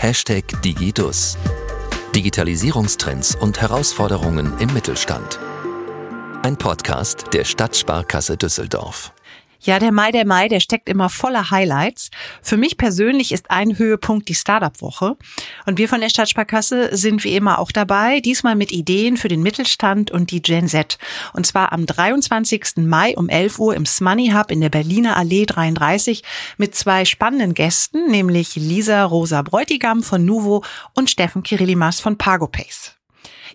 Hashtag Digidus. Digitalisierungstrends und Herausforderungen im Mittelstand. Ein Podcast der Stadtsparkasse Düsseldorf. Ja, der Mai, der Mai, der steckt immer voller Highlights. Für mich persönlich ist ein Höhepunkt die Startup-Woche. Und wir von der Stadtsparkasse sind wie immer auch dabei, diesmal mit Ideen für den Mittelstand und die Gen Z. Und zwar am 23. Mai um 11 Uhr im Smoney Hub in der Berliner Allee 33 mit zwei spannenden Gästen, nämlich Lisa Rosa Bräutigam von Nuvo und Steffen Kirillimas von Pagopace.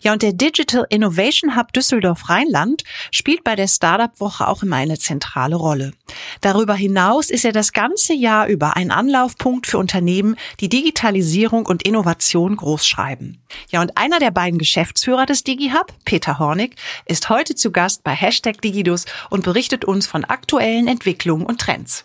Ja, und der Digital Innovation Hub Düsseldorf Rheinland spielt bei der Startup-Woche auch immer eine zentrale Rolle. Darüber hinaus ist er das ganze Jahr über ein Anlaufpunkt für Unternehmen, die Digitalisierung und Innovation großschreiben. Ja, und einer der beiden Geschäftsführer des DigiHub, Peter Hornig, ist heute zu Gast bei Hashtag Digidus und berichtet uns von aktuellen Entwicklungen und Trends.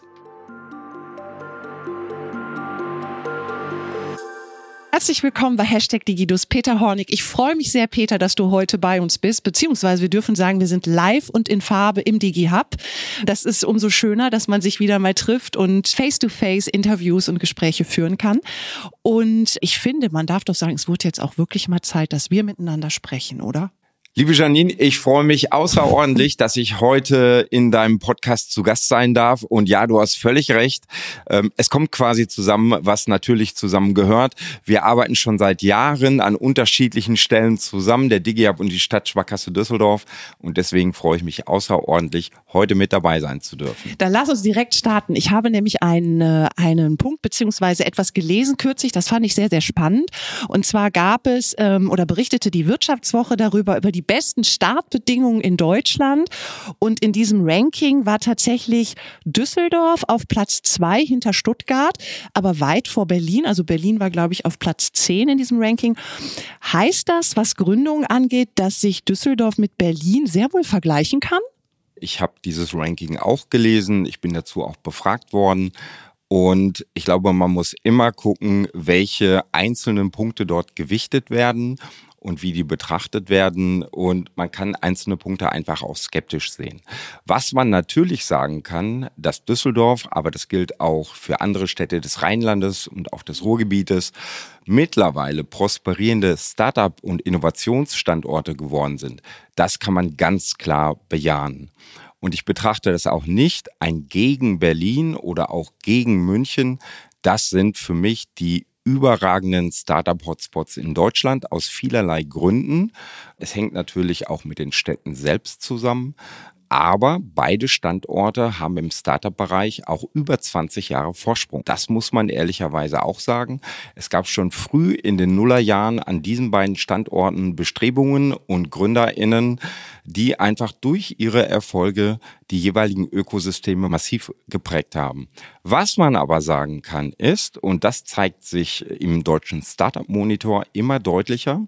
Herzlich willkommen bei Hashtag Digidus, Peter Hornig. Ich freue mich sehr, Peter, dass du heute bei uns bist, beziehungsweise wir dürfen sagen, wir sind live und in Farbe im DigiHub. Das ist umso schöner, dass man sich wieder mal trifft und face-to-face -face Interviews und Gespräche führen kann. Und ich finde, man darf doch sagen, es wurde jetzt auch wirklich mal Zeit, dass wir miteinander sprechen, oder? Liebe Janine, ich freue mich außerordentlich, dass ich heute in deinem Podcast zu Gast sein darf. Und ja, du hast völlig recht. Ähm, es kommt quasi zusammen, was natürlich zusammen gehört. Wir arbeiten schon seit Jahren an unterschiedlichen Stellen zusammen, der DigiHub und die Stadtsparkasse Düsseldorf. Und deswegen freue ich mich außerordentlich, heute mit dabei sein zu dürfen. Dann lass uns direkt starten. Ich habe nämlich einen, äh, einen Punkt beziehungsweise etwas gelesen kürzlich. Das fand ich sehr, sehr spannend. Und zwar gab es ähm, oder berichtete die Wirtschaftswoche darüber, über die besten Startbedingungen in Deutschland. Und in diesem Ranking war tatsächlich Düsseldorf auf Platz zwei hinter Stuttgart, aber weit vor Berlin. Also Berlin war, glaube ich, auf Platz zehn in diesem Ranking. Heißt das, was Gründungen angeht, dass sich Düsseldorf mit Berlin sehr wohl vergleichen kann? Ich habe dieses Ranking auch gelesen. Ich bin dazu auch befragt worden. Und ich glaube, man muss immer gucken, welche einzelnen Punkte dort gewichtet werden und wie die betrachtet werden. Und man kann einzelne Punkte einfach auch skeptisch sehen. Was man natürlich sagen kann, dass Düsseldorf, aber das gilt auch für andere Städte des Rheinlandes und auch des Ruhrgebietes, mittlerweile prosperierende Start-up- und Innovationsstandorte geworden sind. Das kann man ganz klar bejahen. Und ich betrachte das auch nicht ein gegen Berlin oder auch gegen München. Das sind für mich die überragenden Startup-Hotspots in Deutschland aus vielerlei Gründen. Es hängt natürlich auch mit den Städten selbst zusammen. Aber beide Standorte haben im Startup-Bereich auch über 20 Jahre Vorsprung. Das muss man ehrlicherweise auch sagen. Es gab schon früh in den Nullerjahren an diesen beiden Standorten Bestrebungen und GründerInnen, die einfach durch ihre Erfolge die jeweiligen Ökosysteme massiv geprägt haben. Was man aber sagen kann ist, und das zeigt sich im deutschen Startup-Monitor immer deutlicher,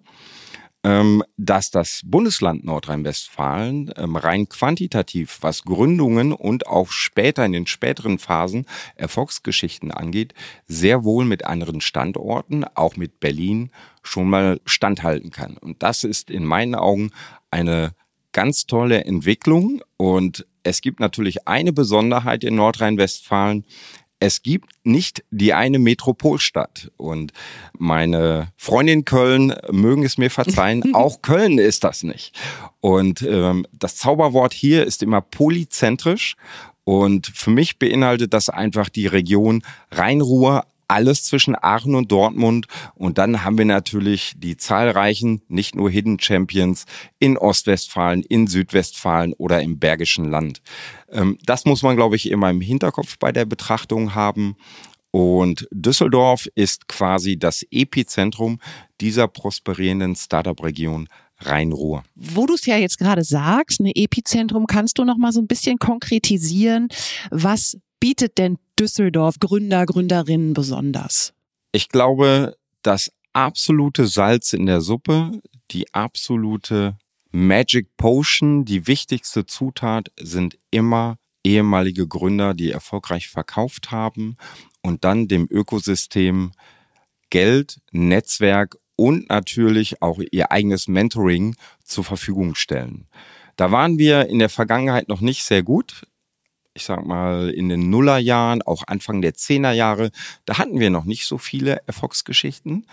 dass das Bundesland Nordrhein-Westfalen ähm, rein quantitativ, was Gründungen und auch später in den späteren Phasen Erfolgsgeschichten angeht, sehr wohl mit anderen Standorten, auch mit Berlin, schon mal standhalten kann. Und das ist in meinen Augen eine ganz tolle Entwicklung. Und es gibt natürlich eine Besonderheit in Nordrhein-Westfalen es gibt nicht die eine Metropolstadt. Und meine Freundin Köln mögen es mir verzeihen, auch Köln ist das nicht. Und ähm, das Zauberwort hier ist immer polyzentrisch. Und für mich beinhaltet das einfach die Region Rhein-Ruhr, alles zwischen Aachen und Dortmund. Und dann haben wir natürlich die zahlreichen, nicht nur Hidden Champions in Ostwestfalen, in Südwestfalen oder im Bergischen Land. Ähm, das muss man, glaube ich, immer im Hinterkopf bei der Betrachtung haben. Und Düsseldorf ist quasi das Epizentrum dieser prosperierenden Startup-Region Rhein-Ruhr. Wo du es ja jetzt gerade sagst, ein Epizentrum, kannst du noch mal so ein bisschen konkretisieren, was bietet denn Düsseldorf Gründer, Gründerinnen besonders? Ich glaube, das absolute Salz in der Suppe, die absolute Magic Potion, die wichtigste Zutat sind immer ehemalige Gründer, die erfolgreich verkauft haben und dann dem Ökosystem Geld, Netzwerk und natürlich auch ihr eigenes Mentoring zur Verfügung stellen. Da waren wir in der Vergangenheit noch nicht sehr gut ich sag mal, in den Nullerjahren, auch Anfang der Zehnerjahre, da hatten wir noch nicht so viele Erfolgsgeschichten.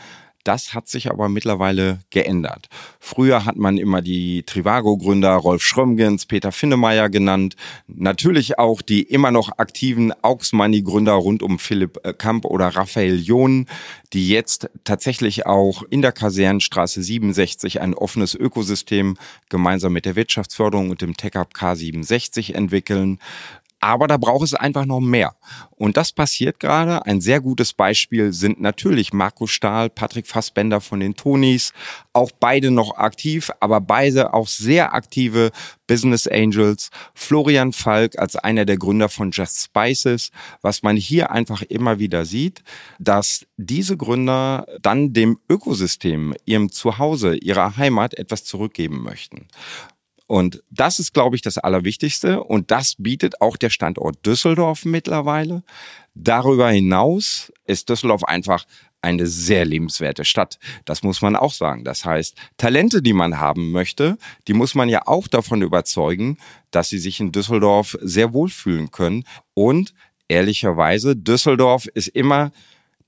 Das hat sich aber mittlerweile geändert. Früher hat man immer die Trivago-Gründer Rolf Schrömgens, Peter Finnemeyer genannt. Natürlich auch die immer noch aktiven Aux Money-Gründer rund um Philipp äh, Kamp oder Raphael John, die jetzt tatsächlich auch in der Kasernenstraße 67 ein offenes Ökosystem gemeinsam mit der Wirtschaftsförderung und dem TechUp K67 entwickeln. Aber da braucht es einfach noch mehr. Und das passiert gerade. Ein sehr gutes Beispiel sind natürlich Marco Stahl, Patrick Fassbender von den Tonis. Auch beide noch aktiv, aber beide auch sehr aktive Business Angels. Florian Falk als einer der Gründer von Just Spices. Was man hier einfach immer wieder sieht, dass diese Gründer dann dem Ökosystem, ihrem Zuhause, ihrer Heimat etwas zurückgeben möchten. Und das ist, glaube ich, das Allerwichtigste. Und das bietet auch der Standort Düsseldorf mittlerweile. Darüber hinaus ist Düsseldorf einfach eine sehr lebenswerte Stadt. Das muss man auch sagen. Das heißt, Talente, die man haben möchte, die muss man ja auch davon überzeugen, dass sie sich in Düsseldorf sehr wohlfühlen können. Und ehrlicherweise, Düsseldorf ist immer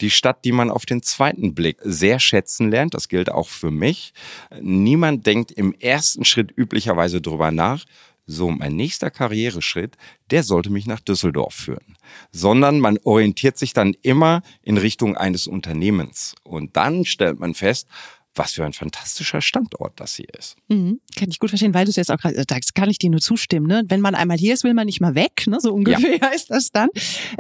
die Stadt, die man auf den zweiten Blick sehr schätzen lernt. Das gilt auch für mich. Niemand denkt im ersten Schritt üblicherweise drüber nach, so mein nächster Karriereschritt, der sollte mich nach Düsseldorf führen, sondern man orientiert sich dann immer in Richtung eines Unternehmens und dann stellt man fest, was für ein fantastischer Standort das hier ist. Mhm, kann ich gut verstehen, weil du es jetzt auch gerade sagst, kann ich dir nur zustimmen. Ne? Wenn man einmal hier ist, will man nicht mal weg, ne? so ungefähr ja. ist das dann.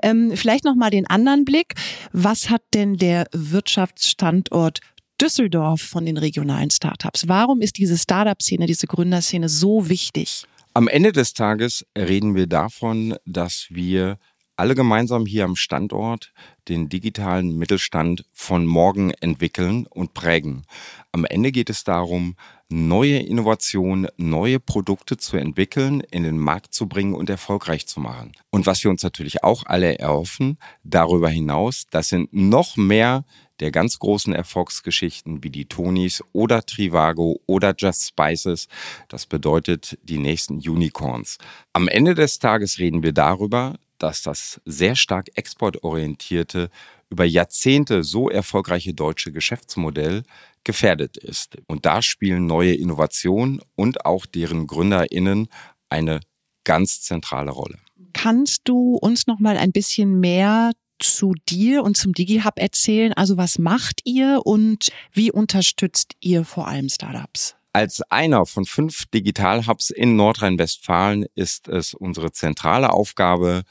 Ähm, vielleicht nochmal den anderen Blick. Was hat denn der Wirtschaftsstandort Düsseldorf von den regionalen Startups? Warum ist diese Startup-Szene, diese Gründerszene so wichtig? Am Ende des Tages reden wir davon, dass wir alle gemeinsam hier am Standort den digitalen Mittelstand von morgen entwickeln und prägen. Am Ende geht es darum, neue Innovationen, neue Produkte zu entwickeln, in den Markt zu bringen und erfolgreich zu machen. Und was wir uns natürlich auch alle erhoffen, darüber hinaus, das sind noch mehr der ganz großen Erfolgsgeschichten wie die Tonys oder Trivago oder Just Spices. Das bedeutet die nächsten Unicorns. Am Ende des Tages reden wir darüber, dass das sehr stark exportorientierte, über Jahrzehnte so erfolgreiche deutsche Geschäftsmodell gefährdet ist. Und da spielen neue Innovationen und auch deren GründerInnen eine ganz zentrale Rolle. Kannst du uns noch mal ein bisschen mehr zu dir und zum DigiHub erzählen? Also was macht ihr und wie unterstützt ihr vor allem Startups? Als einer von fünf Digital-Hubs in Nordrhein-Westfalen ist es unsere zentrale Aufgabe,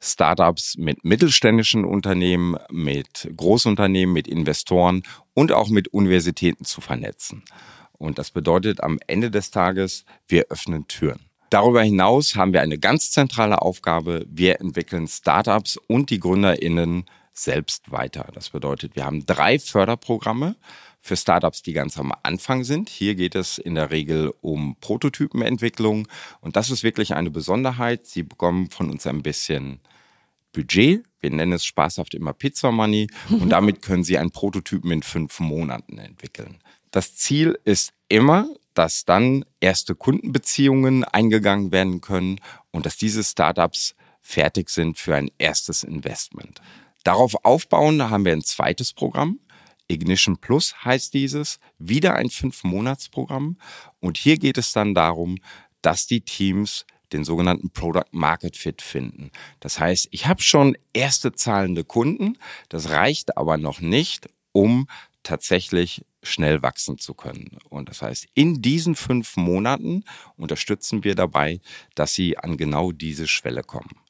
Startups mit mittelständischen Unternehmen, mit Großunternehmen, mit Investoren und auch mit Universitäten zu vernetzen. Und das bedeutet am Ende des Tages, wir öffnen Türen. Darüber hinaus haben wir eine ganz zentrale Aufgabe. Wir entwickeln Startups und die Gründerinnen selbst weiter. Das bedeutet, wir haben drei Förderprogramme für Startups, die ganz am Anfang sind. Hier geht es in der Regel um Prototypenentwicklung und das ist wirklich eine Besonderheit. Sie bekommen von uns ein bisschen Budget. Wir nennen es spaßhaft immer Pizza Money und damit können Sie einen Prototypen in fünf Monaten entwickeln. Das Ziel ist immer, dass dann erste Kundenbeziehungen eingegangen werden können und dass diese Startups fertig sind für ein erstes Investment. Darauf aufbauen haben wir ein zweites Programm. Ignition Plus heißt dieses, wieder ein Fünf-Monats-Programm. Und hier geht es dann darum, dass die Teams den sogenannten Product Market Fit finden. Das heißt, ich habe schon erste zahlende Kunden, das reicht aber noch nicht, um tatsächlich schnell wachsen zu können. Und das heißt, in diesen fünf Monaten unterstützen wir dabei, dass sie an genau diese Schwelle kommen.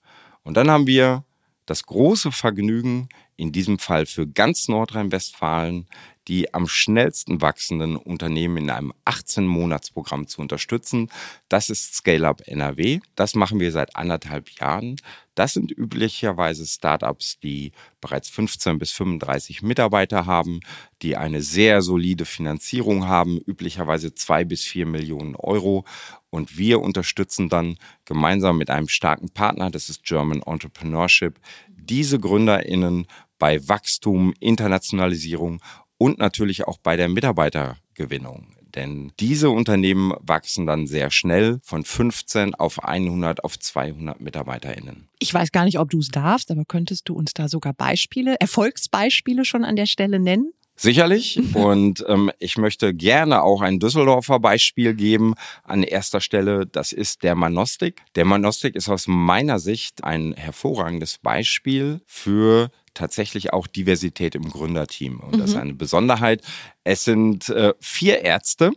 Und dann haben wir das große Vergnügen, in diesem Fall für ganz Nordrhein-Westfalen, die am schnellsten wachsenden Unternehmen in einem 18-Monats-Programm zu unterstützen. Das ist Scale-Up NRW. Das machen wir seit anderthalb Jahren. Das sind üblicherweise Startups, die bereits 15 bis 35 Mitarbeiter haben, die eine sehr solide Finanzierung haben, üblicherweise zwei bis vier Millionen Euro. Und wir unterstützen dann gemeinsam mit einem starken Partner, das ist German Entrepreneurship, diese GründerInnen bei Wachstum, Internationalisierung und natürlich auch bei der Mitarbeitergewinnung. Denn diese Unternehmen wachsen dann sehr schnell von 15 auf 100 auf 200 MitarbeiterInnen. Ich weiß gar nicht, ob du es darfst, aber könntest du uns da sogar Beispiele, Erfolgsbeispiele schon an der Stelle nennen? Sicherlich. Und ähm, ich möchte gerne auch ein Düsseldorfer Beispiel geben an erster Stelle. Das ist der Manostik. Der Manostik ist aus meiner Sicht ein hervorragendes Beispiel für tatsächlich auch Diversität im Gründerteam. Und das ist mhm. eine Besonderheit. Es sind äh, vier Ärzte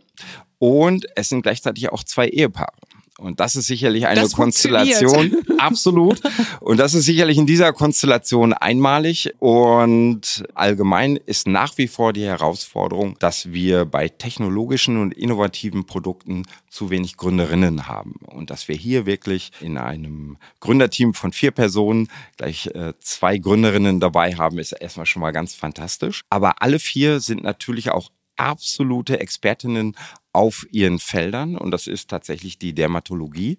und es sind gleichzeitig auch zwei Ehepaare. Und das ist sicherlich eine das Konstellation. Absolut. Und das ist sicherlich in dieser Konstellation einmalig. Und allgemein ist nach wie vor die Herausforderung, dass wir bei technologischen und innovativen Produkten zu wenig Gründerinnen haben. Und dass wir hier wirklich in einem Gründerteam von vier Personen gleich äh, zwei Gründerinnen dabei haben, ist erstmal schon mal ganz fantastisch. Aber alle vier sind natürlich auch absolute Expertinnen auf ihren Feldern und das ist tatsächlich die Dermatologie.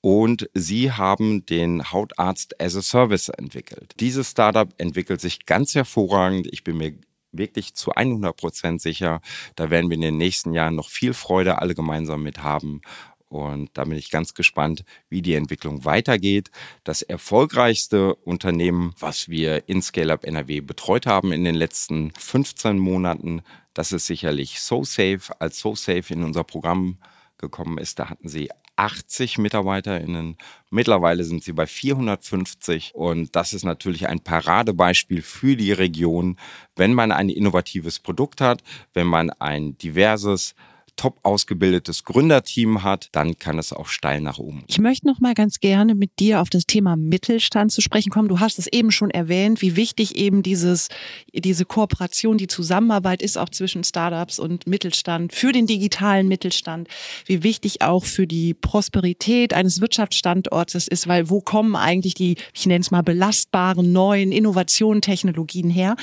Und sie haben den Hautarzt as a Service entwickelt. Dieses Startup entwickelt sich ganz hervorragend. Ich bin mir wirklich zu 100 Prozent sicher, da werden wir in den nächsten Jahren noch viel Freude alle gemeinsam mit haben. Und da bin ich ganz gespannt, wie die Entwicklung weitergeht. Das erfolgreichste Unternehmen, was wir in ScaleUp NRW betreut haben in den letzten 15 Monaten, das ist sicherlich SoSafe. Als SoSafe in unser Programm gekommen ist, da hatten sie 80 MitarbeiterInnen. Mittlerweile sind sie bei 450 und das ist natürlich ein Paradebeispiel für die Region, wenn man ein innovatives Produkt hat, wenn man ein diverses top ausgebildetes Gründerteam hat, dann kann es auch steil nach oben. Ich möchte noch mal ganz gerne mit dir auf das Thema Mittelstand zu sprechen kommen. Du hast es eben schon erwähnt, wie wichtig eben dieses, diese Kooperation, die Zusammenarbeit ist auch zwischen Startups und Mittelstand für den digitalen Mittelstand, wie wichtig auch für die Prosperität eines Wirtschaftsstandortes ist, weil wo kommen eigentlich die, ich nenne es mal belastbaren neuen Innovationen, Technologien her?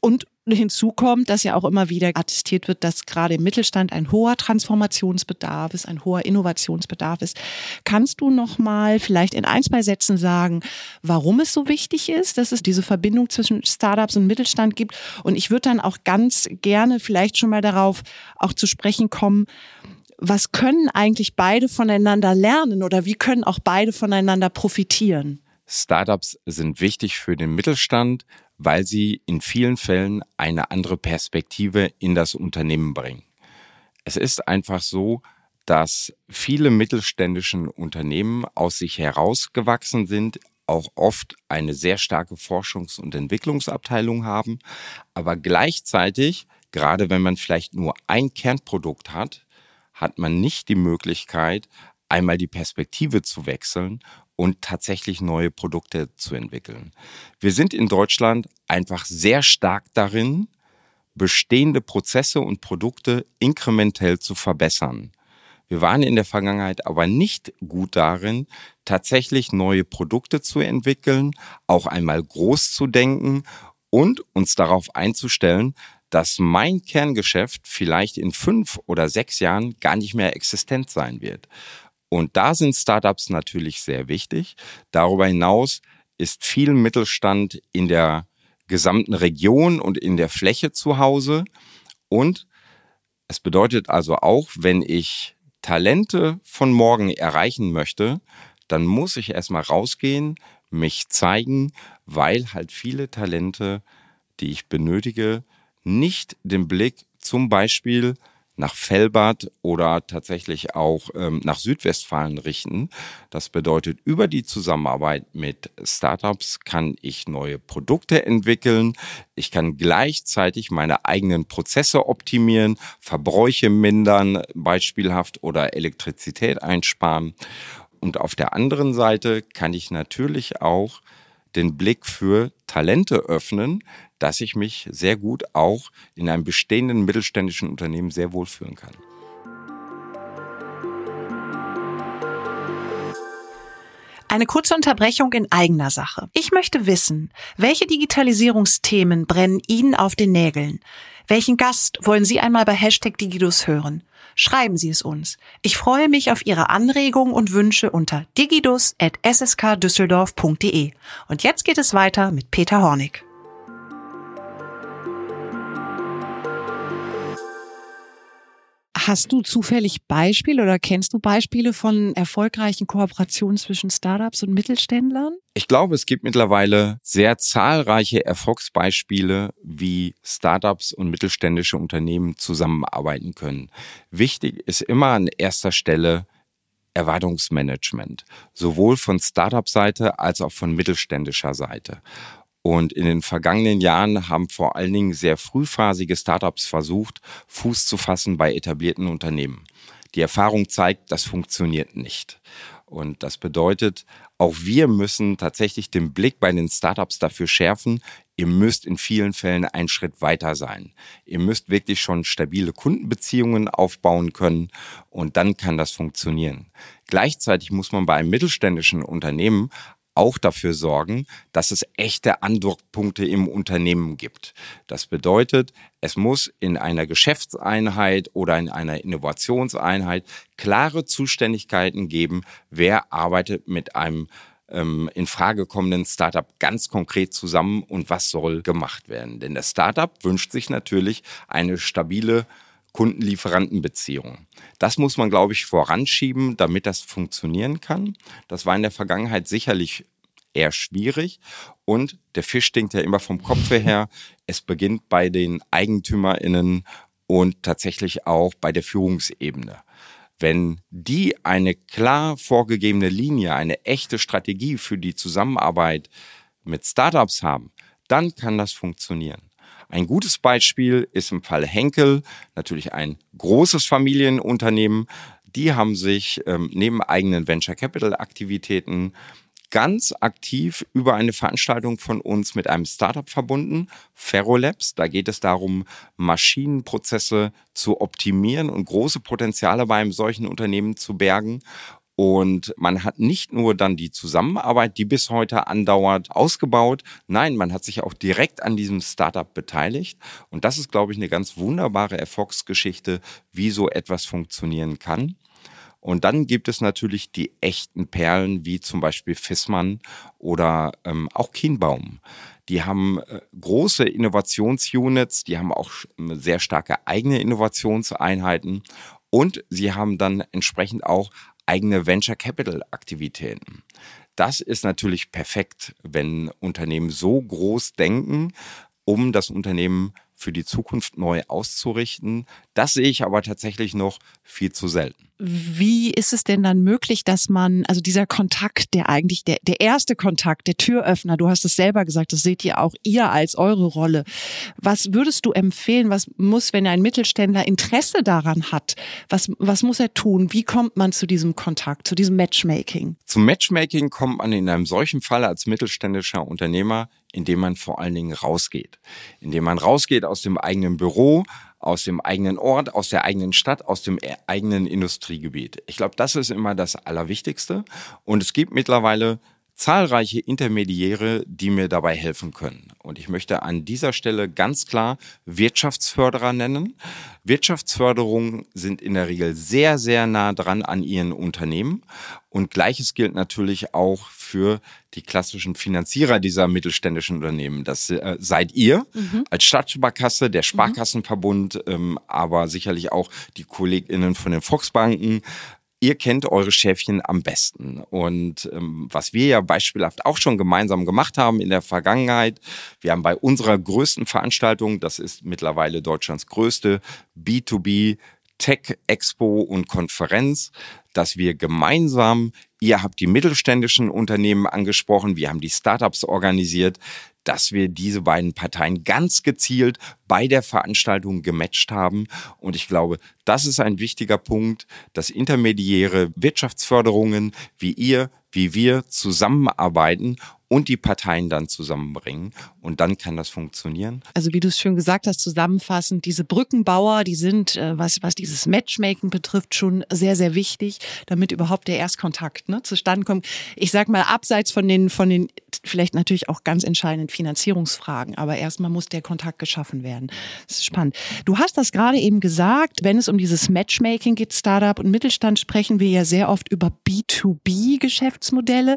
Und Hinzu kommt, dass ja auch immer wieder attestiert wird, dass gerade im Mittelstand ein hoher Transformationsbedarf ist, ein hoher Innovationsbedarf ist. Kannst du noch mal vielleicht in ein, zwei Sätzen sagen, warum es so wichtig ist, dass es diese Verbindung zwischen Startups und Mittelstand gibt? Und ich würde dann auch ganz gerne vielleicht schon mal darauf auch zu sprechen kommen, was können eigentlich beide voneinander lernen oder wie können auch beide voneinander profitieren? Startups sind wichtig für den Mittelstand, weil sie in vielen Fällen eine andere Perspektive in das Unternehmen bringen. Es ist einfach so, dass viele mittelständischen Unternehmen aus sich herausgewachsen sind, auch oft eine sehr starke Forschungs- und Entwicklungsabteilung haben, aber gleichzeitig, gerade wenn man vielleicht nur ein Kernprodukt hat, hat man nicht die Möglichkeit, einmal die Perspektive zu wechseln und tatsächlich neue Produkte zu entwickeln. Wir sind in Deutschland einfach sehr stark darin, bestehende Prozesse und Produkte inkrementell zu verbessern. Wir waren in der Vergangenheit aber nicht gut darin, tatsächlich neue Produkte zu entwickeln, auch einmal groß zu denken und uns darauf einzustellen, dass mein Kerngeschäft vielleicht in fünf oder sechs Jahren gar nicht mehr existent sein wird. Und da sind Startups natürlich sehr wichtig. Darüber hinaus ist viel Mittelstand in der gesamten Region und in der Fläche zu Hause. Und es bedeutet also auch, wenn ich Talente von morgen erreichen möchte, dann muss ich erstmal rausgehen, mich zeigen, weil halt viele Talente, die ich benötige, nicht den Blick zum Beispiel nach Fellbad oder tatsächlich auch ähm, nach Südwestfalen richten. Das bedeutet, über die Zusammenarbeit mit Startups kann ich neue Produkte entwickeln. Ich kann gleichzeitig meine eigenen Prozesse optimieren, Verbräuche mindern, beispielhaft oder Elektrizität einsparen. Und auf der anderen Seite kann ich natürlich auch den Blick für Talente öffnen, dass ich mich sehr gut auch in einem bestehenden mittelständischen Unternehmen sehr wohl fühlen kann. Eine kurze Unterbrechung in eigener Sache. Ich möchte wissen, welche Digitalisierungsthemen brennen Ihnen auf den Nägeln? Welchen Gast wollen Sie einmal bei Hashtag Digidus hören? Schreiben Sie es uns. Ich freue mich auf Ihre Anregungen und Wünsche unter digidus.sskdüsseldorf.de. Und jetzt geht es weiter mit Peter Hornig. Hast du zufällig Beispiele oder kennst du Beispiele von erfolgreichen Kooperationen zwischen Startups und Mittelständlern? Ich glaube, es gibt mittlerweile sehr zahlreiche Erfolgsbeispiele, wie Startups und mittelständische Unternehmen zusammenarbeiten können. Wichtig ist immer an erster Stelle Erwartungsmanagement, sowohl von Startup-Seite als auch von mittelständischer Seite. Und in den vergangenen Jahren haben vor allen Dingen sehr frühphasige Startups versucht, Fuß zu fassen bei etablierten Unternehmen. Die Erfahrung zeigt, das funktioniert nicht. Und das bedeutet, auch wir müssen tatsächlich den Blick bei den Startups dafür schärfen. Ihr müsst in vielen Fällen einen Schritt weiter sein. Ihr müsst wirklich schon stabile Kundenbeziehungen aufbauen können und dann kann das funktionieren. Gleichzeitig muss man bei einem mittelständischen Unternehmen auch dafür sorgen, dass es echte Andockpunkte im Unternehmen gibt. Das bedeutet, es muss in einer Geschäftseinheit oder in einer Innovationseinheit klare Zuständigkeiten geben, wer arbeitet mit einem ähm, in Frage kommenden Startup ganz konkret zusammen und was soll gemacht werden. Denn das Startup wünscht sich natürlich eine stabile Kundenlieferantenbeziehung. Das muss man, glaube ich, voranschieben, damit das funktionieren kann. Das war in der Vergangenheit sicherlich eher schwierig. Und der Fisch stinkt ja immer vom Kopf her. Es beginnt bei den EigentümerInnen und tatsächlich auch bei der Führungsebene. Wenn die eine klar vorgegebene Linie, eine echte Strategie für die Zusammenarbeit mit Startups haben, dann kann das funktionieren. Ein gutes Beispiel ist im Fall Henkel, natürlich ein großes Familienunternehmen. Die haben sich ähm, neben eigenen Venture Capital Aktivitäten ganz aktiv über eine Veranstaltung von uns mit einem Startup verbunden, Ferrolabs. Da geht es darum, Maschinenprozesse zu optimieren und große Potenziale bei einem solchen Unternehmen zu bergen. Und man hat nicht nur dann die Zusammenarbeit, die bis heute andauert, ausgebaut. Nein, man hat sich auch direkt an diesem Startup beteiligt. Und das ist, glaube ich, eine ganz wunderbare Erfolgsgeschichte, wie so etwas funktionieren kann. Und dann gibt es natürlich die echten Perlen, wie zum Beispiel Fissmann oder ähm, auch Kienbaum. Die haben äh, große Innovationsunits, die haben auch sehr starke eigene Innovationseinheiten und sie haben dann entsprechend auch eigene Venture Capital Aktivitäten. Das ist natürlich perfekt, wenn Unternehmen so groß denken, um das Unternehmen für die Zukunft neu auszurichten. Das sehe ich aber tatsächlich noch viel zu selten. Wie ist es denn dann möglich, dass man, also dieser Kontakt, der eigentlich der, der erste Kontakt, der Türöffner, du hast es selber gesagt, das seht ihr auch ihr als eure Rolle. Was würdest du empfehlen, was muss, wenn ein Mittelständler Interesse daran hat, was, was muss er tun? Wie kommt man zu diesem Kontakt, zu diesem Matchmaking? Zum Matchmaking kommt man in einem solchen Fall als mittelständischer Unternehmer, indem man vor allen Dingen rausgeht. Indem man rausgeht aus dem eigenen Büro, aus dem eigenen Ort, aus der eigenen Stadt, aus dem e-, eigenen Industriegebiet. Ich glaube, das ist immer das Allerwichtigste. Und es gibt mittlerweile zahlreiche Intermediäre, die mir dabei helfen können. Und ich möchte an dieser Stelle ganz klar Wirtschaftsförderer nennen. Wirtschaftsförderungen sind in der Regel sehr, sehr nah dran an ihren Unternehmen. Und gleiches gilt natürlich auch für die klassischen Finanzierer dieser mittelständischen Unternehmen. Das äh, seid ihr mhm. als Stadtsparkasse, der Sparkassenverbund, ähm, aber sicherlich auch die KollegInnen von den Volksbanken, ihr kennt eure Schäfchen am besten. Und ähm, was wir ja beispielhaft auch schon gemeinsam gemacht haben in der Vergangenheit, wir haben bei unserer größten Veranstaltung, das ist mittlerweile Deutschlands größte B2B Tech Expo und Konferenz, dass wir gemeinsam, ihr habt die mittelständischen Unternehmen angesprochen, wir haben die Startups organisiert, dass wir diese beiden Parteien ganz gezielt bei der Veranstaltung gematcht haben. Und ich glaube, das ist ein wichtiger Punkt, dass intermediäre Wirtschaftsförderungen wie ihr, wie wir zusammenarbeiten und die Parteien dann zusammenbringen. Und dann kann das funktionieren. Also wie du es schon gesagt hast, zusammenfassend, diese Brückenbauer, die sind, äh, was, was dieses Matchmaking betrifft, schon sehr, sehr wichtig, damit überhaupt der Erstkontakt ne, zustande kommt. Ich sag mal, abseits von den, von den vielleicht natürlich auch ganz entscheidenden Finanzierungsfragen, aber erstmal muss der Kontakt geschaffen werden. Das ist spannend. Du hast das gerade eben gesagt, wenn es um dieses Matchmaking geht, Startup und Mittelstand, sprechen wir ja sehr oft über B2B-Geschäftsmodelle.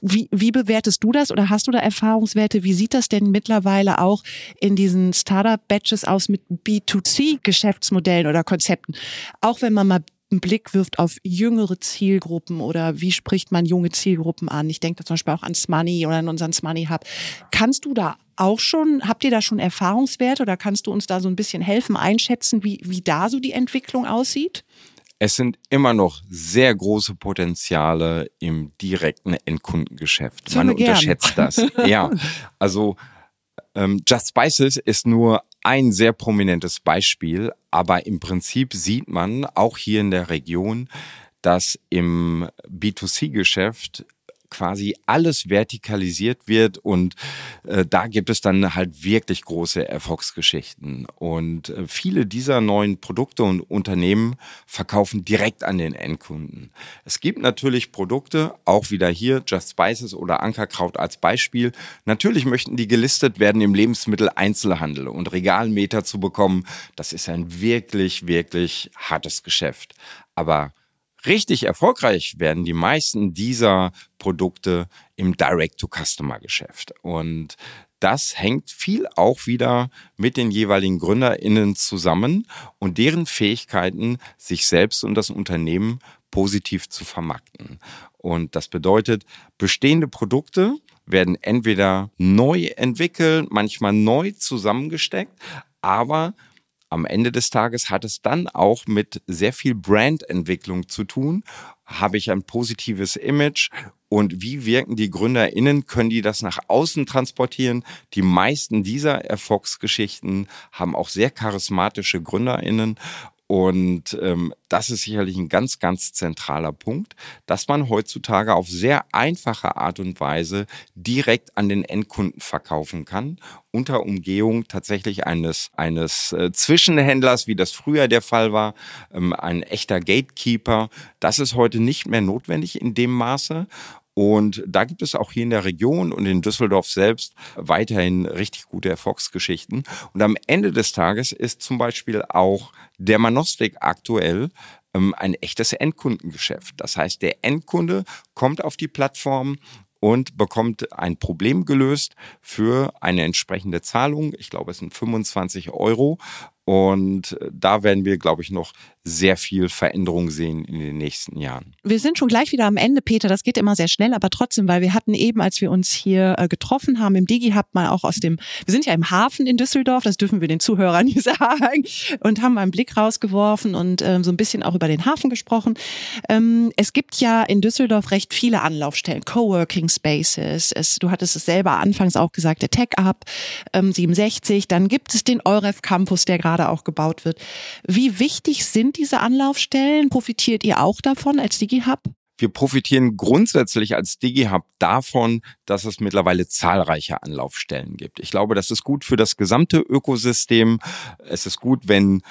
Wie, wie bewertest du das oder hast du da Erfahrungswerte? Wie sieht das denn mittlerweile auch in diesen Startup-Batches aus mit B2C-Geschäftsmodellen oder Konzepten? Auch wenn man mal einen Blick wirft auf jüngere Zielgruppen oder wie spricht man junge Zielgruppen an? Ich denke zum Beispiel auch an Smoney oder an unseren Smoney Hub. Kannst du da auch schon, habt ihr da schon Erfahrungswerte oder kannst du uns da so ein bisschen helfen, einschätzen, wie, wie da so die Entwicklung aussieht? Es sind immer noch sehr große Potenziale im direkten Endkundengeschäft. Man unterschätzt das. ja, also ähm, Just Spices ist nur ein sehr prominentes Beispiel, aber im Prinzip sieht man auch hier in der Region, dass im B2C-Geschäft quasi alles vertikalisiert wird und äh, da gibt es dann halt wirklich große Erfolgsgeschichten. Und äh, viele dieser neuen Produkte und Unternehmen verkaufen direkt an den Endkunden. Es gibt natürlich Produkte, auch wieder hier Just Spices oder Ankerkraut als Beispiel. Natürlich möchten die gelistet werden im Lebensmitteleinzelhandel und Regalmeter zu bekommen. Das ist ein wirklich, wirklich hartes Geschäft. Aber Richtig erfolgreich werden die meisten dieser Produkte im Direct-to-Customer-Geschäft. Und das hängt viel auch wieder mit den jeweiligen GründerInnen zusammen und deren Fähigkeiten, sich selbst und das Unternehmen positiv zu vermarkten. Und das bedeutet, bestehende Produkte werden entweder neu entwickelt, manchmal neu zusammengesteckt, aber am Ende des Tages hat es dann auch mit sehr viel Brandentwicklung zu tun. Habe ich ein positives Image und wie wirken die GründerInnen? Können die das nach außen transportieren? Die meisten dieser Erfolgsgeschichten haben auch sehr charismatische GründerInnen und ähm, das ist sicherlich ein ganz, ganz zentraler Punkt, dass man heutzutage auf sehr einfache Art und Weise direkt an den Endkunden verkaufen kann, unter Umgehung tatsächlich eines, eines äh, Zwischenhändlers, wie das früher der Fall war, ähm, ein echter Gatekeeper. Das ist heute nicht mehr notwendig in dem Maße. Und da gibt es auch hier in der Region und in Düsseldorf selbst weiterhin richtig gute Erfolgsgeschichten. Und am Ende des Tages ist zum Beispiel auch der Manostik aktuell ähm, ein echtes Endkundengeschäft. Das heißt, der Endkunde kommt auf die Plattform und bekommt ein Problem gelöst für eine entsprechende Zahlung. Ich glaube, es sind 25 Euro. Und da werden wir, glaube ich, noch sehr viel Veränderung sehen in den nächsten Jahren. Wir sind schon gleich wieder am Ende, Peter. Das geht immer sehr schnell, aber trotzdem, weil wir hatten eben, als wir uns hier äh, getroffen haben im Digi-Hub, mal auch aus dem, wir sind ja im Hafen in Düsseldorf, das dürfen wir den Zuhörern nicht sagen, und haben mal einen Blick rausgeworfen und ähm, so ein bisschen auch über den Hafen gesprochen. Ähm, es gibt ja in Düsseldorf recht viele Anlaufstellen, Coworking Spaces. Es, du hattest es selber anfangs auch gesagt, der Tech Up ähm, 67. Dann gibt es den Euref Campus, der gerade auch gebaut wird. Wie wichtig sind sind diese Anlaufstellen? Profitiert ihr auch davon als DigiHub? Wir profitieren grundsätzlich als DigiHub davon, dass es mittlerweile zahlreiche Anlaufstellen gibt. Ich glaube, das ist gut für das gesamte Ökosystem. Es ist gut, wenn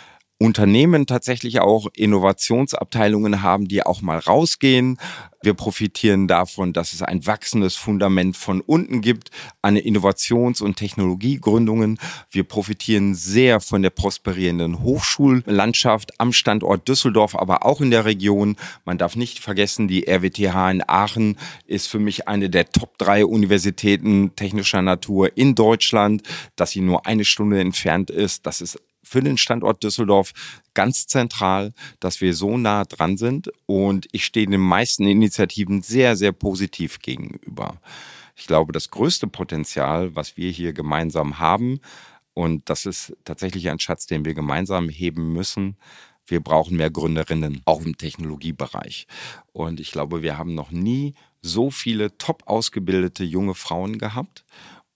Unternehmen tatsächlich auch Innovationsabteilungen haben, die auch mal rausgehen. Wir profitieren davon, dass es ein wachsendes Fundament von unten gibt an Innovations- und Technologiegründungen. Wir profitieren sehr von der prosperierenden Hochschullandschaft am Standort Düsseldorf, aber auch in der Region. Man darf nicht vergessen, die RWTH in Aachen ist für mich eine der Top drei Universitäten technischer Natur in Deutschland. Dass sie nur eine Stunde entfernt ist, das ist für den Standort Düsseldorf ganz zentral, dass wir so nah dran sind und ich stehe den meisten Initiativen sehr, sehr positiv gegenüber. Ich glaube, das größte Potenzial, was wir hier gemeinsam haben, und das ist tatsächlich ein Schatz, den wir gemeinsam heben müssen, wir brauchen mehr Gründerinnen, auch im Technologiebereich. Und ich glaube, wir haben noch nie so viele top ausgebildete junge Frauen gehabt.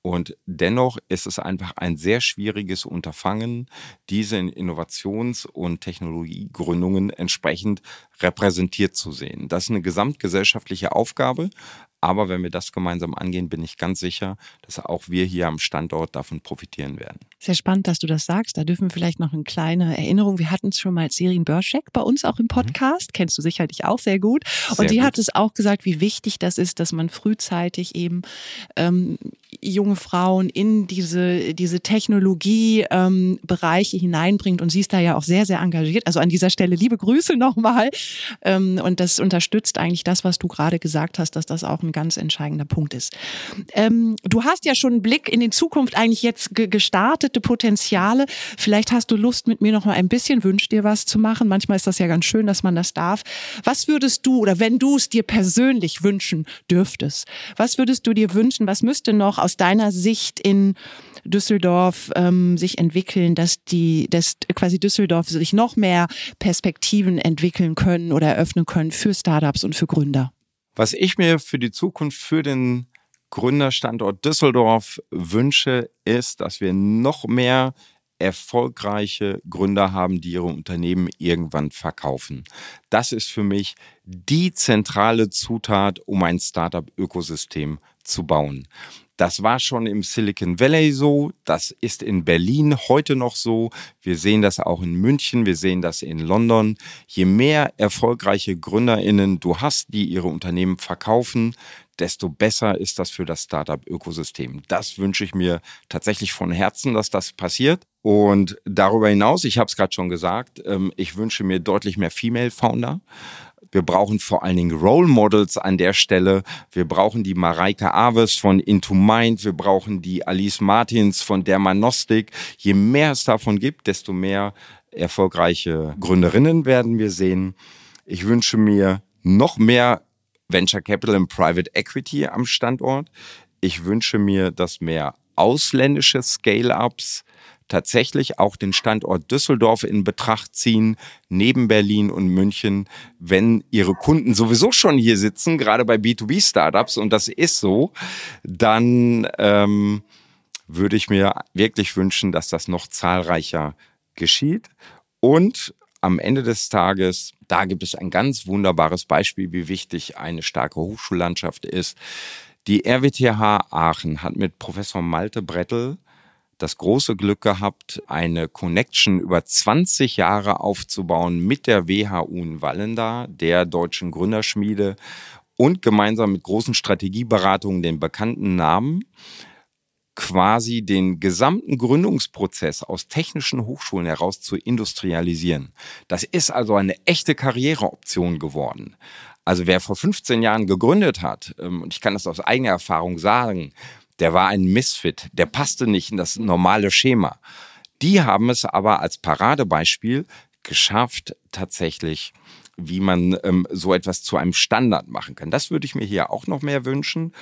Und dennoch ist es einfach ein sehr schwieriges Unterfangen, diese Innovations- und Technologiegründungen entsprechend repräsentiert zu sehen. Das ist eine gesamtgesellschaftliche Aufgabe, aber wenn wir das gemeinsam angehen, bin ich ganz sicher, dass auch wir hier am Standort davon profitieren werden. Sehr spannend, dass du das sagst. Da dürfen wir vielleicht noch eine kleine Erinnerung. Wir hatten es schon mal Sirin Börschek bei uns auch im mhm. Podcast. Mhm. Kennst du sicherlich auch sehr gut. Und sehr die gut. hat es auch gesagt, wie wichtig das ist, dass man frühzeitig eben ähm, junge Frauen in diese, diese Technologiebereiche ähm, hineinbringt. Und sie ist da ja auch sehr, sehr engagiert. Also an dieser Stelle liebe Grüße nochmal. Ähm, und das unterstützt eigentlich das, was du gerade gesagt hast, dass das auch ein ganz entscheidender Punkt ist. Ähm, du hast ja schon einen Blick in die Zukunft eigentlich jetzt ge gestartete Potenziale. Vielleicht hast du Lust, mit mir noch mal ein bisschen wünscht dir was zu machen. Manchmal ist das ja ganz schön, dass man das darf. Was würdest du oder wenn du es dir persönlich wünschen dürftest, was würdest du dir wünschen? Was müsste noch aus deiner Sicht in Düsseldorf ähm, sich entwickeln, dass die, dass quasi Düsseldorf sich noch mehr Perspektiven entwickeln können oder eröffnen können für Startups und für Gründer? Was ich mir für die Zukunft für den Gründerstandort Düsseldorf wünsche, ist, dass wir noch mehr erfolgreiche Gründer haben, die ihre Unternehmen irgendwann verkaufen. Das ist für mich die zentrale Zutat, um ein Startup-Ökosystem zu bauen. Das war schon im Silicon Valley so, das ist in Berlin heute noch so, wir sehen das auch in München, wir sehen das in London. Je mehr erfolgreiche Gründerinnen du hast, die ihre Unternehmen verkaufen, desto besser ist das für das Startup-Ökosystem. Das wünsche ich mir tatsächlich von Herzen, dass das passiert. Und darüber hinaus, ich habe es gerade schon gesagt, ähm, ich wünsche mir deutlich mehr Female-Founder. Wir brauchen vor allen Dingen Role Models an der Stelle. Wir brauchen die Mareike Aves von Into Mind. Wir brauchen die Alice Martins von Dermanostik. Je mehr es davon gibt, desto mehr erfolgreiche Gründerinnen werden wir sehen. Ich wünsche mir noch mehr Venture Capital und Private Equity am Standort. Ich wünsche mir, dass mehr ausländische Scale-ups tatsächlich auch den Standort Düsseldorf in Betracht ziehen, neben Berlin und München, wenn ihre Kunden sowieso schon hier sitzen, gerade bei B2B-Startups, und das ist so, dann ähm, würde ich mir wirklich wünschen, dass das noch zahlreicher geschieht. Und am Ende des Tages, da gibt es ein ganz wunderbares Beispiel, wie wichtig eine starke Hochschullandschaft ist. Die RWTH Aachen hat mit Professor Malte Brettel das große Glück gehabt, eine Connection über 20 Jahre aufzubauen mit der WHU in Wallenda, der deutschen Gründerschmiede und gemeinsam mit großen Strategieberatungen den bekannten Namen quasi den gesamten Gründungsprozess aus technischen Hochschulen heraus zu industrialisieren. Das ist also eine echte Karriereoption geworden. Also wer vor 15 Jahren gegründet hat, ähm, und ich kann das aus eigener Erfahrung sagen, der war ein Misfit, der passte nicht in das normale Schema. Die haben es aber als Paradebeispiel geschafft, tatsächlich, wie man ähm, so etwas zu einem Standard machen kann. Das würde ich mir hier auch noch mehr wünschen.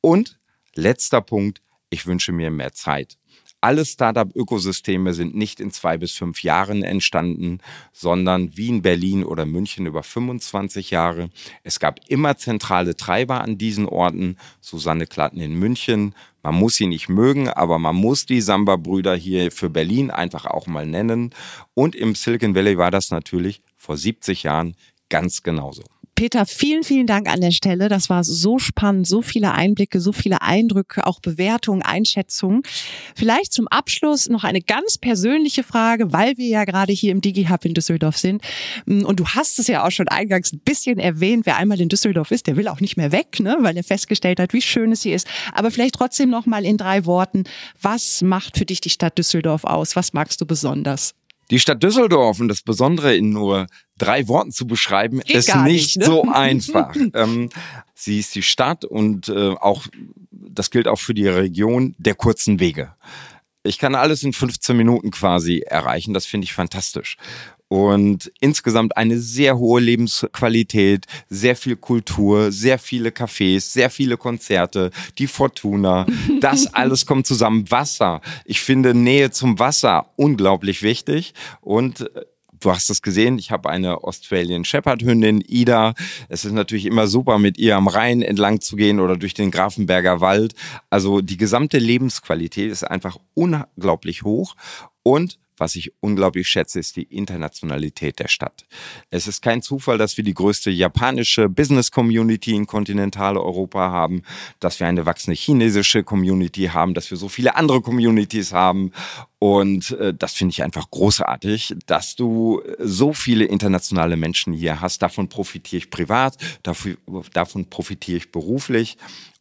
Und letzter Punkt, ich wünsche mir mehr Zeit. Alle Startup-Ökosysteme sind nicht in zwei bis fünf Jahren entstanden, sondern wie in Berlin oder München über 25 Jahre. Es gab immer zentrale Treiber an diesen Orten. Susanne Klatten in München. Man muss sie nicht mögen, aber man muss die Samba-Brüder hier für Berlin einfach auch mal nennen. Und im Silicon Valley war das natürlich vor 70 Jahren ganz genauso. Peter, vielen, vielen Dank an der Stelle. Das war so spannend, so viele Einblicke, so viele Eindrücke, auch Bewertungen, Einschätzungen. Vielleicht zum Abschluss noch eine ganz persönliche Frage, weil wir ja gerade hier im DigiHub in Düsseldorf sind. Und du hast es ja auch schon eingangs ein bisschen erwähnt. Wer einmal in Düsseldorf ist, der will auch nicht mehr weg, ne? weil er festgestellt hat, wie schön es hier ist. Aber vielleicht trotzdem noch mal in drei Worten. Was macht für dich die Stadt Düsseldorf aus? Was magst du besonders? Die Stadt Düsseldorf und das Besondere in nur drei Worten zu beschreiben, Geht ist nicht, nicht ne? so einfach. ähm, sie ist die Stadt und äh, auch, das gilt auch für die Region der kurzen Wege. Ich kann alles in 15 Minuten quasi erreichen. Das finde ich fantastisch und insgesamt eine sehr hohe Lebensqualität, sehr viel Kultur, sehr viele Cafés, sehr viele Konzerte, die Fortuna, das alles kommt zusammen. Wasser. Ich finde Nähe zum Wasser unglaublich wichtig und äh, Du hast es gesehen, ich habe eine Australian Shepherd Hündin, Ida. Es ist natürlich immer super, mit ihr am Rhein entlang zu gehen oder durch den Grafenberger Wald. Also die gesamte Lebensqualität ist einfach unglaublich hoch und was ich unglaublich schätze, ist die Internationalität der Stadt. Es ist kein Zufall, dass wir die größte japanische Business Community in Kontinentaleuropa haben, dass wir eine wachsende chinesische Community haben, dass wir so viele andere Communities haben. Und äh, das finde ich einfach großartig, dass du so viele internationale Menschen hier hast. Davon profitiere ich privat, davon profitiere ich beruflich.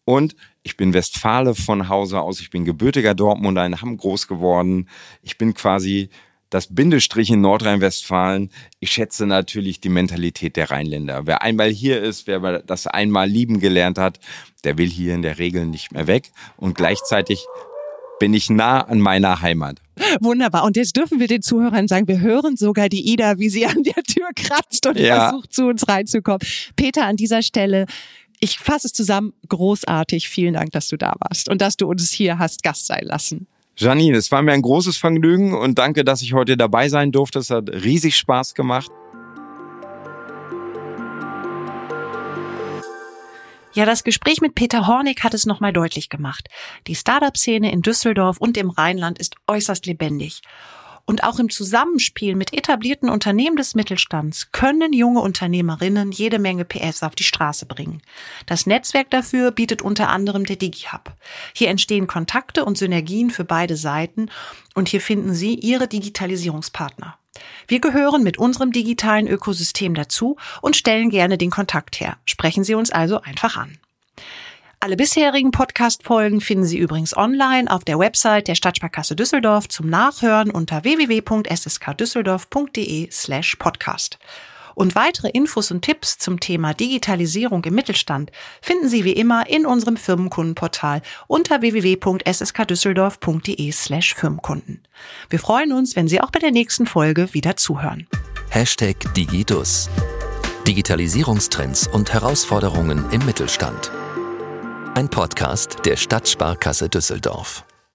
Und ich bin Westfale von Hause aus. Ich bin gebürtiger Dortmunder in Hamm groß geworden. Ich bin quasi das Bindestrich in Nordrhein-Westfalen. Ich schätze natürlich die Mentalität der Rheinländer. Wer einmal hier ist, wer das einmal lieben gelernt hat, der will hier in der Regel nicht mehr weg. Und gleichzeitig bin ich nah an meiner Heimat. Wunderbar. Und jetzt dürfen wir den Zuhörern sagen, wir hören sogar die Ida, wie sie an der Tür kratzt und ja. versucht, zu uns reinzukommen. Peter, an dieser Stelle, ich fasse es zusammen, großartig. Vielen Dank, dass du da warst und dass du uns hier hast Gast sein lassen. Janine, es war mir ein großes Vergnügen und danke, dass ich heute dabei sein durfte. Es hat riesig Spaß gemacht. Ja, das Gespräch mit Peter Hornig hat es nochmal deutlich gemacht. Die Startup-Szene in Düsseldorf und im Rheinland ist äußerst lebendig. Und auch im Zusammenspiel mit etablierten Unternehmen des Mittelstands können junge Unternehmerinnen jede Menge PS auf die Straße bringen. Das Netzwerk dafür bietet unter anderem der DigiHub. Hier entstehen Kontakte und Synergien für beide Seiten und hier finden Sie Ihre Digitalisierungspartner. Wir gehören mit unserem digitalen Ökosystem dazu und stellen gerne den Kontakt her. Sprechen Sie uns also einfach an. Alle bisherigen Podcast-Folgen finden Sie übrigens online auf der Website der Stadtsparkasse Düsseldorf zum Nachhören unter www.sskdüsseldorf.de slash podcast. Und weitere Infos und Tipps zum Thema Digitalisierung im Mittelstand finden Sie wie immer in unserem Firmenkundenportal unter www.sskdüsseldorf.de slash Firmenkunden. Wir freuen uns, wenn Sie auch bei der nächsten Folge wieder zuhören. Hashtag Digidus. Digitalisierungstrends und Herausforderungen im Mittelstand. Ein Podcast der Stadtsparkasse Düsseldorf.